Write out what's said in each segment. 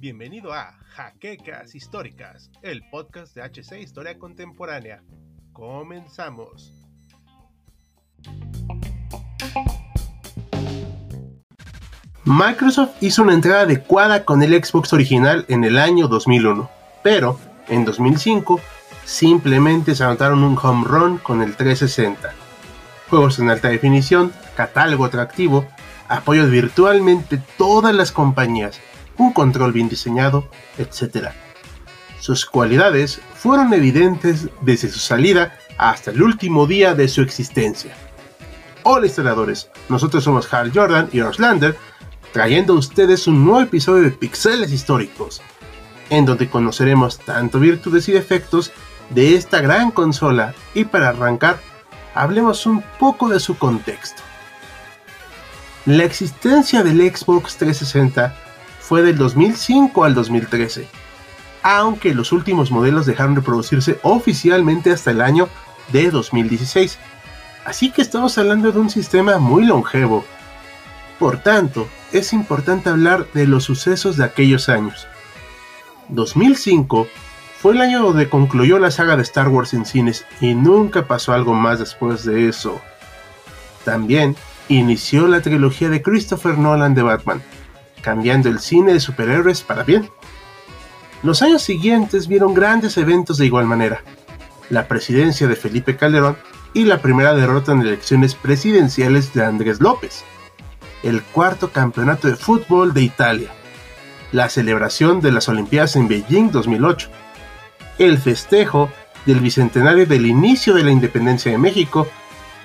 Bienvenido a Jaquecas Históricas, el podcast de HC Historia Contemporánea. Comenzamos. Microsoft hizo una entrada adecuada con el Xbox original en el año 2001, pero en 2005 simplemente se anotaron un home run con el 360. Juegos en alta definición, catálogo atractivo, apoyo de virtualmente todas las compañías, un control bien diseñado, etc. Sus cualidades fueron evidentes desde su salida hasta el último día de su existencia. Hola historiadores, nosotros somos Hal Jordan y Orslander, trayendo a ustedes un nuevo episodio de Pixeles Históricos, en donde conoceremos tanto virtudes y defectos de esta gran consola y para arrancar, hablemos un poco de su contexto. La existencia del Xbox 360 fue del 2005 al 2013, aunque los últimos modelos dejaron de producirse oficialmente hasta el año de 2016. Así que estamos hablando de un sistema muy longevo. Por tanto, es importante hablar de los sucesos de aquellos años. 2005 fue el año donde concluyó la saga de Star Wars en cines y nunca pasó algo más después de eso. También inició la trilogía de Christopher Nolan de Batman, cambiando el cine de superhéroes para bien. Los años siguientes vieron grandes eventos de igual manera. La presidencia de Felipe Calderón y la primera derrota en elecciones presidenciales de Andrés López. El cuarto campeonato de fútbol de Italia. La celebración de las Olimpiadas en Beijing 2008 el festejo del bicentenario del inicio de la independencia de México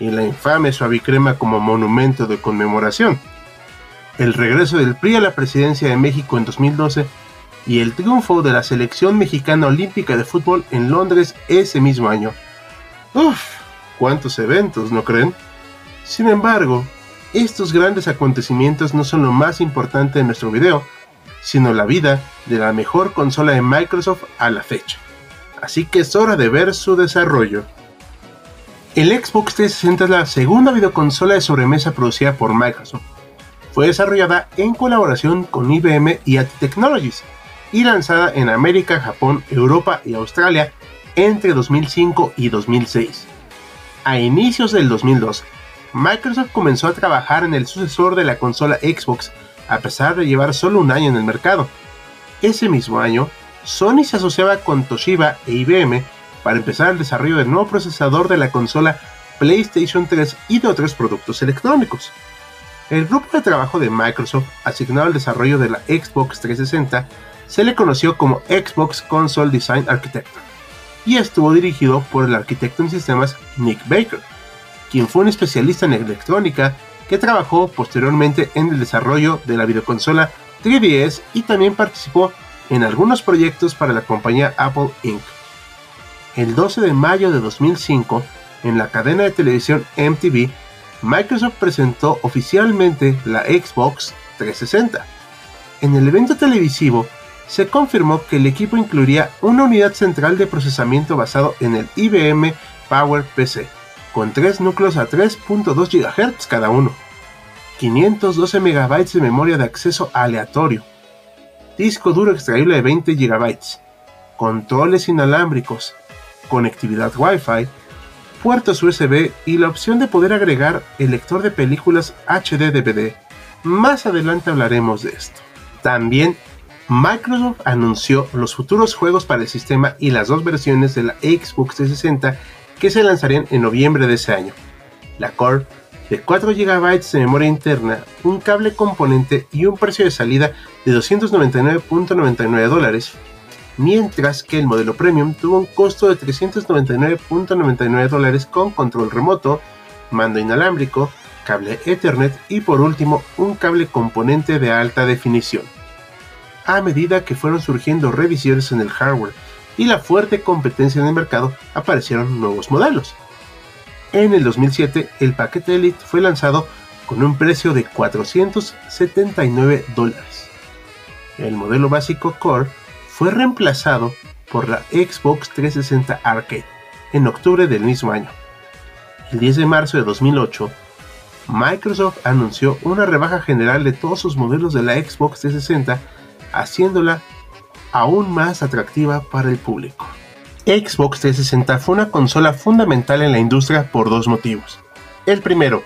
y la infame suavicrema como monumento de conmemoración, el regreso del PRI a la presidencia de México en 2012 y el triunfo de la selección mexicana olímpica de fútbol en Londres ese mismo año. Uf, cuántos eventos, ¿no creen? Sin embargo, estos grandes acontecimientos no son lo más importante de nuestro video, sino la vida de la mejor consola de Microsoft a la fecha así que es hora de ver su desarrollo. El Xbox 360 es la segunda videoconsola de sobremesa producida por Microsoft. Fue desarrollada en colaboración con IBM y AT Technologies y lanzada en América, Japón, Europa y Australia entre 2005 y 2006. A inicios del 2002, Microsoft comenzó a trabajar en el sucesor de la consola Xbox a pesar de llevar solo un año en el mercado. Ese mismo año, Sony se asociaba con Toshiba e IBM para empezar el desarrollo del nuevo procesador de la consola PlayStation 3 y de otros productos electrónicos. El grupo de trabajo de Microsoft asignado al desarrollo de la Xbox 360 se le conoció como Xbox Console Design Architecture y estuvo dirigido por el arquitecto en sistemas Nick Baker, quien fue un especialista en electrónica que trabajó posteriormente en el desarrollo de la videoconsola 3DS y también participó en algunos proyectos para la compañía Apple Inc. El 12 de mayo de 2005, en la cadena de televisión MTV, Microsoft presentó oficialmente la Xbox 360. En el evento televisivo, se confirmó que el equipo incluiría una unidad central de procesamiento basado en el IBM Power PC, con tres núcleos a 3.2 GHz cada uno, 512 MB de memoria de acceso aleatorio, disco duro extraíble de 20 GB, controles inalámbricos, conectividad Wi-Fi, puertos USB y la opción de poder agregar el lector de películas HD DVD. Más adelante hablaremos de esto. También Microsoft anunció los futuros juegos para el sistema y las dos versiones de la Xbox 360 que se lanzarían en noviembre de ese año. La Core de 4 GB de memoria interna, un cable componente y un precio de salida de 299.99 dólares, mientras que el modelo Premium tuvo un costo de 399.99 dólares con control remoto, mando inalámbrico, cable Ethernet y por último un cable componente de alta definición. A medida que fueron surgiendo revisiones en el hardware y la fuerte competencia en el mercado, aparecieron nuevos modelos. En el 2007, el paquete Elite fue lanzado con un precio de 479 dólares. El modelo básico Core fue reemplazado por la Xbox 360 Arcade en octubre del mismo año. El 10 de marzo de 2008, Microsoft anunció una rebaja general de todos sus modelos de la Xbox 360, haciéndola aún más atractiva para el público. Xbox 360 fue una consola fundamental en la industria por dos motivos. El primero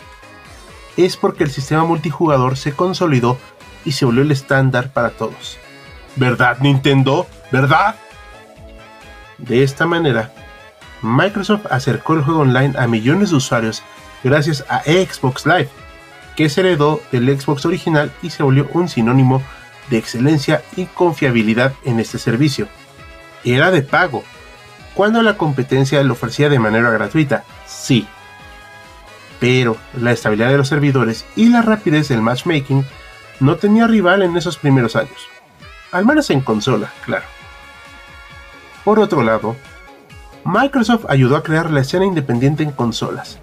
es porque el sistema multijugador se consolidó y se volvió el estándar para todos. ¿Verdad Nintendo? ¿Verdad? De esta manera, Microsoft acercó el juego online a millones de usuarios gracias a Xbox Live, que se heredó del Xbox original y se volvió un sinónimo de excelencia y confiabilidad en este servicio. Era de pago, cuando la competencia lo ofrecía de manera gratuita, sí. Pero la estabilidad de los servidores y la rapidez del matchmaking no tenía rival en esos primeros años. Al menos en consola, claro. Por otro lado, Microsoft ayudó a crear la escena independiente en consolas.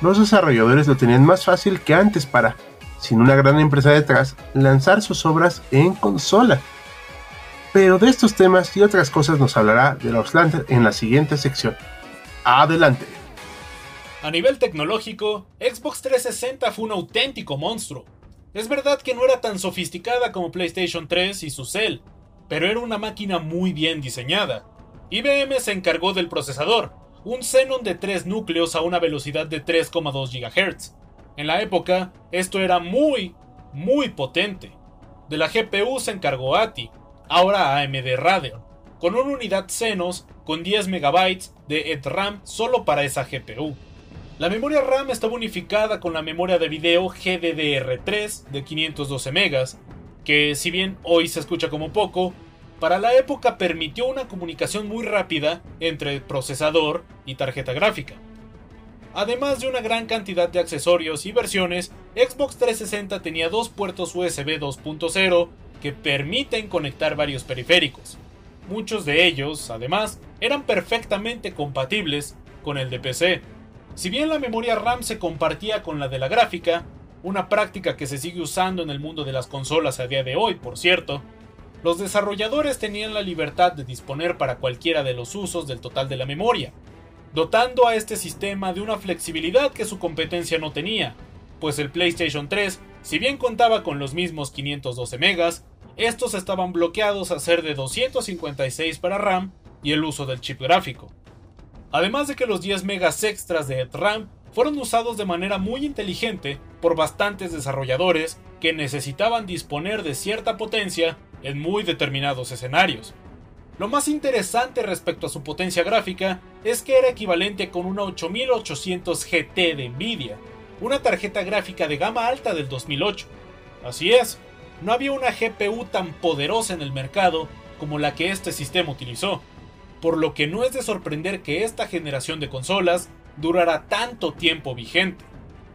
Los desarrolladores lo tenían más fácil que antes para, sin una gran empresa detrás, lanzar sus obras en consola. Pero de estos temas y otras cosas nos hablará de los Lantern en la siguiente sección. Adelante. A nivel tecnológico, Xbox 360 fue un auténtico monstruo. Es verdad que no era tan sofisticada como PlayStation 3 y su Cell, pero era una máquina muy bien diseñada. IBM se encargó del procesador, un Xenon de 3 núcleos a una velocidad de 3,2 GHz. En la época, esto era muy, muy potente. De la GPU se encargó ATI, ahora AMD Radeon, con una unidad Xenos con 10 MB de EDRAM solo para esa GPU. La memoria RAM estaba unificada con la memoria de video GDDR3 de 512 MB, que si bien hoy se escucha como poco, para la época permitió una comunicación muy rápida entre procesador y tarjeta gráfica. Además de una gran cantidad de accesorios y versiones, Xbox 360 tenía dos puertos USB 2.0 que permiten conectar varios periféricos. Muchos de ellos, además, eran perfectamente compatibles con el de PC. Si bien la memoria RAM se compartía con la de la gráfica, una práctica que se sigue usando en el mundo de las consolas a día de hoy, por cierto, los desarrolladores tenían la libertad de disponer para cualquiera de los usos del total de la memoria, dotando a este sistema de una flexibilidad que su competencia no tenía, pues el PlayStation 3, si bien contaba con los mismos 512 megas, estos estaban bloqueados a ser de 256 para RAM y el uso del chip gráfico. Además de que los 10 megas extras de RAM fueron usados de manera muy inteligente por bastantes desarrolladores que necesitaban disponer de cierta potencia en muy determinados escenarios. Lo más interesante respecto a su potencia gráfica es que era equivalente con una 8800 GT de Nvidia, una tarjeta gráfica de gama alta del 2008. Así es, no había una GPU tan poderosa en el mercado como la que este sistema utilizó, por lo que no es de sorprender que esta generación de consolas durara tanto tiempo vigente.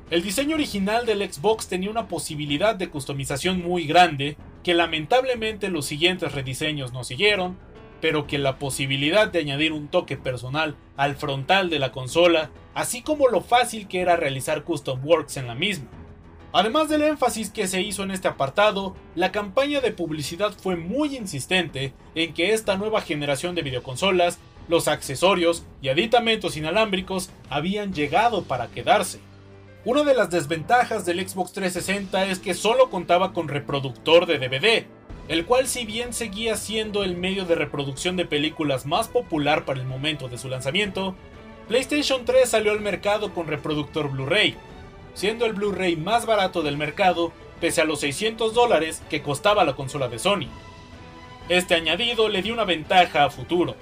El diseño original del Xbox tenía una posibilidad de customización muy grande, que lamentablemente los siguientes rediseños no siguieron, pero que la posibilidad de añadir un toque personal al frontal de la consola, así como lo fácil que era realizar custom works en la misma. Además del énfasis que se hizo en este apartado, la campaña de publicidad fue muy insistente en que esta nueva generación de videoconsolas, los accesorios y aditamentos inalámbricos habían llegado para quedarse. Una de las desventajas del Xbox 360 es que solo contaba con reproductor de DVD, el cual si bien seguía siendo el medio de reproducción de películas más popular para el momento de su lanzamiento, PlayStation 3 salió al mercado con reproductor Blu-ray, siendo el Blu-ray más barato del mercado pese a los 600 dólares que costaba la consola de Sony. Este añadido le dio una ventaja a futuro.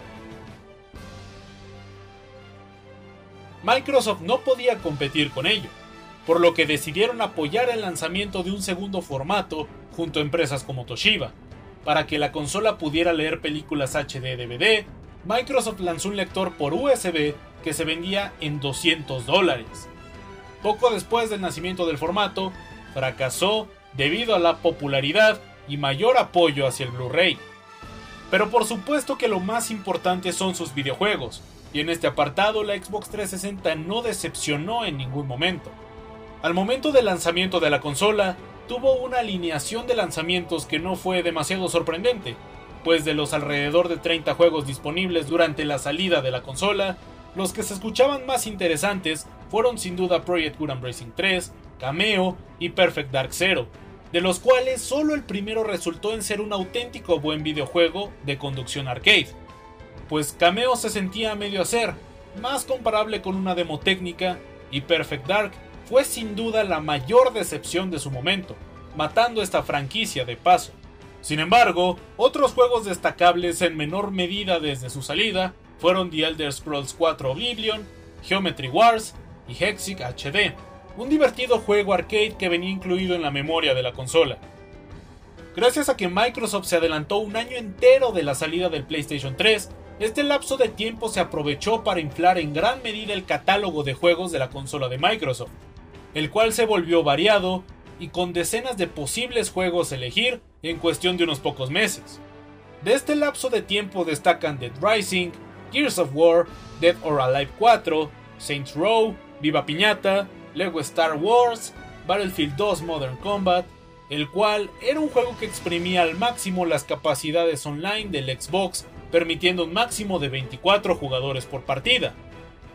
Microsoft no podía competir con ello, por lo que decidieron apoyar el lanzamiento de un segundo formato junto a empresas como Toshiba. Para que la consola pudiera leer películas HD DVD, Microsoft lanzó un lector por USB que se vendía en 200 dólares. Poco después del nacimiento del formato, fracasó debido a la popularidad y mayor apoyo hacia el Blu-ray. Pero por supuesto que lo más importante son sus videojuegos, y en este apartado la Xbox 360 no decepcionó en ningún momento. Al momento del lanzamiento de la consola, tuvo una alineación de lanzamientos que no fue demasiado sorprendente, pues de los alrededor de 30 juegos disponibles durante la salida de la consola, los que se escuchaban más interesantes fueron sin duda Project Gundam Racing 3, Cameo y Perfect Dark Zero, de los cuales solo el primero resultó en ser un auténtico buen videojuego de conducción arcade, pues Cameo se sentía medio hacer, más comparable con una demo técnica, y Perfect Dark fue sin duda la mayor decepción de su momento, matando esta franquicia de paso. Sin embargo, otros juegos destacables en menor medida desde su salida fueron The Elder Scrolls 4 Oblivion, Geometry Wars y Hexic HD, un divertido juego arcade que venía incluido en la memoria de la consola. Gracias a que Microsoft se adelantó un año entero de la salida del PlayStation 3, este lapso de tiempo se aprovechó para inflar en gran medida el catálogo de juegos de la consola de Microsoft, el cual se volvió variado y con decenas de posibles juegos elegir en cuestión de unos pocos meses. De este lapso de tiempo destacan Dead Rising, Gears of War, Dead or Alive 4, Saints Row, Viva Piñata, Lego Star Wars, Battlefield 2 Modern Combat, el cual era un juego que exprimía al máximo las capacidades online del Xbox, permitiendo un máximo de 24 jugadores por partida,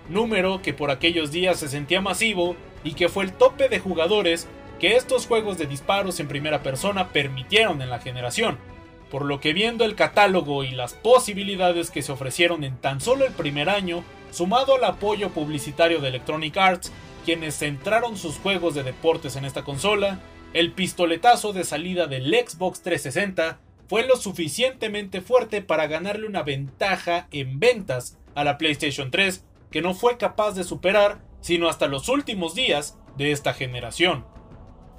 número que por aquellos días se sentía masivo y que fue el tope de jugadores que estos juegos de disparos en primera persona permitieron en la generación, por lo que viendo el catálogo y las posibilidades que se ofrecieron en tan solo el primer año, sumado al apoyo publicitario de Electronic Arts, quienes centraron sus juegos de deportes en esta consola, el pistoletazo de salida del Xbox 360 fue lo suficientemente fuerte para ganarle una ventaja en ventas a la PlayStation 3 que no fue capaz de superar sino hasta los últimos días de esta generación.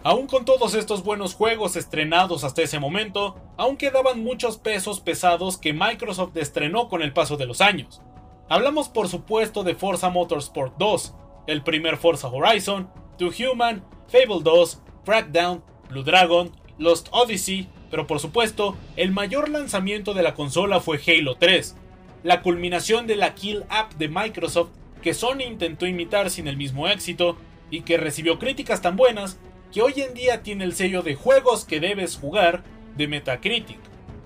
Aún con todos estos buenos juegos estrenados hasta ese momento, aún quedaban muchos pesos pesados que Microsoft estrenó con el paso de los años. Hablamos por supuesto de Forza Motorsport 2, el primer Forza Horizon, To Human, Fable 2, Crackdown, Blue Dragon, Lost Odyssey, pero por supuesto, el mayor lanzamiento de la consola fue Halo 3, la culminación de la Kill App de Microsoft que Sony intentó imitar sin el mismo éxito y que recibió críticas tan buenas que hoy en día tiene el sello de juegos que debes jugar de Metacritic,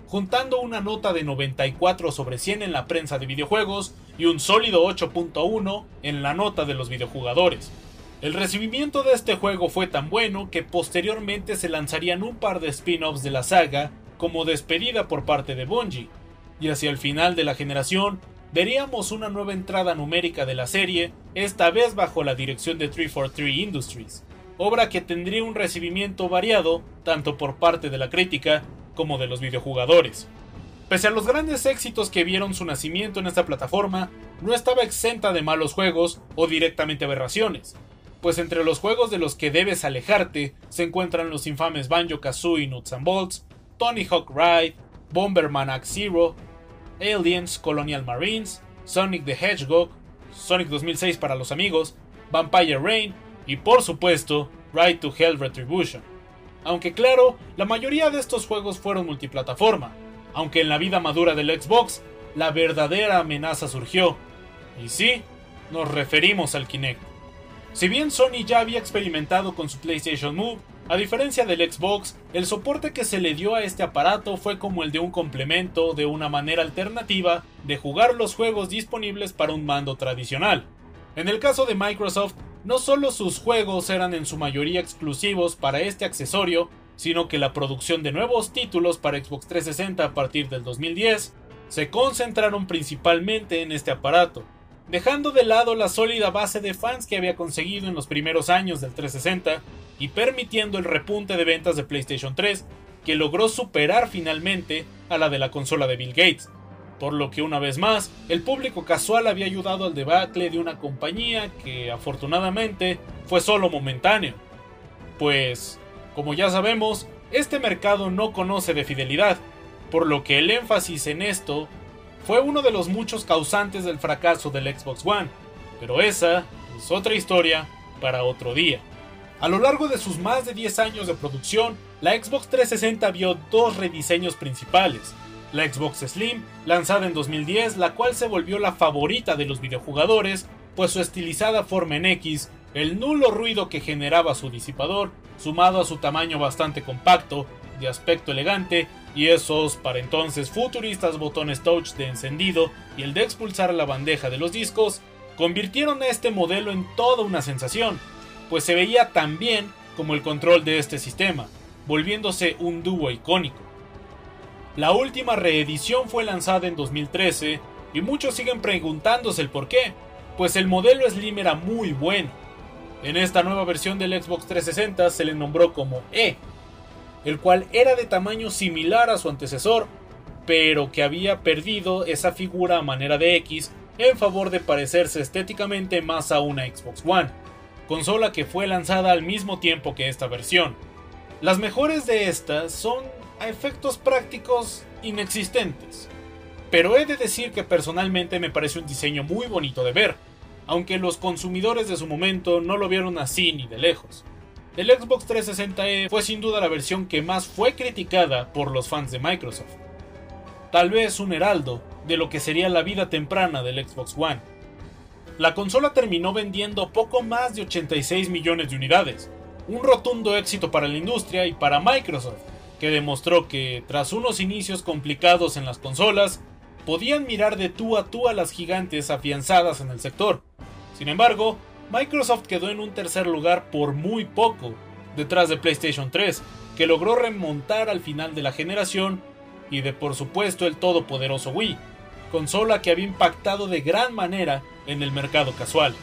juntando una nota de 94 sobre 100 en la prensa de videojuegos y un sólido 8.1 en la nota de los videojugadores. El recibimiento de este juego fue tan bueno que posteriormente se lanzarían un par de spin-offs de la saga como despedida por parte de Bungie, y hacia el final de la generación veríamos una nueva entrada numérica de la serie, esta vez bajo la dirección de 343 Industries obra que tendría un recibimiento variado tanto por parte de la crítica como de los videojugadores. Pese a los grandes éxitos que vieron su nacimiento en esta plataforma, no estaba exenta de malos juegos o directamente aberraciones, pues entre los juegos de los que debes alejarte se encuentran los infames Banjo Kazooie Nuts and Bolts, Tony Hawk Ride, Bomberman Act Zero, Aliens Colonial Marines, Sonic the Hedgehog, Sonic 2006 para los amigos, Vampire Rain y por supuesto Ride to Hell Retribution. Aunque claro, la mayoría de estos juegos fueron multiplataforma, aunque en la vida madura del Xbox, la verdadera amenaza surgió. Y sí, nos referimos al Kinect. Si bien Sony ya había experimentado con su PlayStation Move, a diferencia del Xbox, el soporte que se le dio a este aparato fue como el de un complemento de una manera alternativa de jugar los juegos disponibles para un mando tradicional. En el caso de Microsoft, no solo sus juegos eran en su mayoría exclusivos para este accesorio, sino que la producción de nuevos títulos para Xbox 360 a partir del 2010 se concentraron principalmente en este aparato, dejando de lado la sólida base de fans que había conseguido en los primeros años del 360 y permitiendo el repunte de ventas de PlayStation 3 que logró superar finalmente a la de la consola de Bill Gates por lo que una vez más el público casual había ayudado al debacle de una compañía que afortunadamente fue solo momentáneo. Pues, como ya sabemos, este mercado no conoce de fidelidad, por lo que el énfasis en esto fue uno de los muchos causantes del fracaso del Xbox One, pero esa es otra historia para otro día. A lo largo de sus más de 10 años de producción, la Xbox 360 vio dos rediseños principales, la Xbox Slim, lanzada en 2010, la cual se volvió la favorita de los videojugadores, pues su estilizada forma en X, el nulo ruido que generaba su disipador, sumado a su tamaño bastante compacto, de aspecto elegante, y esos para entonces futuristas botones touch de encendido y el de expulsar la bandeja de los discos, convirtieron a este modelo en toda una sensación, pues se veía tan bien como el control de este sistema, volviéndose un dúo icónico. La última reedición fue lanzada en 2013 y muchos siguen preguntándose el por qué, pues el modelo Slim era muy bueno. En esta nueva versión del Xbox 360 se le nombró como E, el cual era de tamaño similar a su antecesor, pero que había perdido esa figura a manera de X en favor de parecerse estéticamente más a una Xbox One, consola que fue lanzada al mismo tiempo que esta versión. Las mejores de esta son a efectos prácticos inexistentes, pero he de decir que personalmente me parece un diseño muy bonito de ver, aunque los consumidores de su momento no lo vieron así ni de lejos. El Xbox 360e fue sin duda la versión que más fue criticada por los fans de Microsoft. Tal vez un heraldo de lo que sería la vida temprana del Xbox One. La consola terminó vendiendo poco más de 86 millones de unidades, un rotundo éxito para la industria y para Microsoft, que demostró que, tras unos inicios complicados en las consolas, podían mirar de tú a tú a las gigantes afianzadas en el sector. Sin embargo, Microsoft quedó en un tercer lugar por muy poco, detrás de PlayStation 3, que logró remontar al final de la generación, y de por supuesto el todopoderoso Wii, consola que había impactado de gran manera en el mercado casual.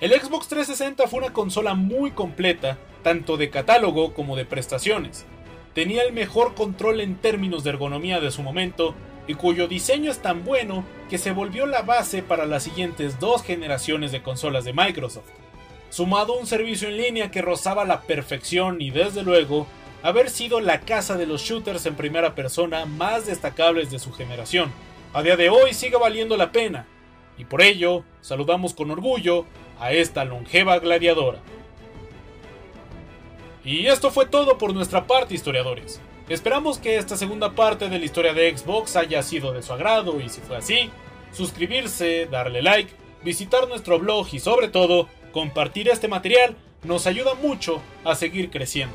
El Xbox 360 fue una consola muy completa, tanto de catálogo como de prestaciones. Tenía el mejor control en términos de ergonomía de su momento y cuyo diseño es tan bueno que se volvió la base para las siguientes dos generaciones de consolas de Microsoft. Sumado a un servicio en línea que rozaba la perfección y desde luego haber sido la casa de los shooters en primera persona más destacables de su generación. A día de hoy sigue valiendo la pena, y por ello saludamos con orgullo a esta longeva gladiadora. Y esto fue todo por nuestra parte, historiadores. Esperamos que esta segunda parte de la historia de Xbox haya sido de su agrado y si fue así, suscribirse, darle like, visitar nuestro blog y sobre todo, compartir este material nos ayuda mucho a seguir creciendo.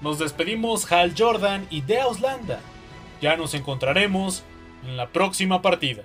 Nos despedimos Hal Jordan y de Auslanda. Ya nos encontraremos en la próxima partida.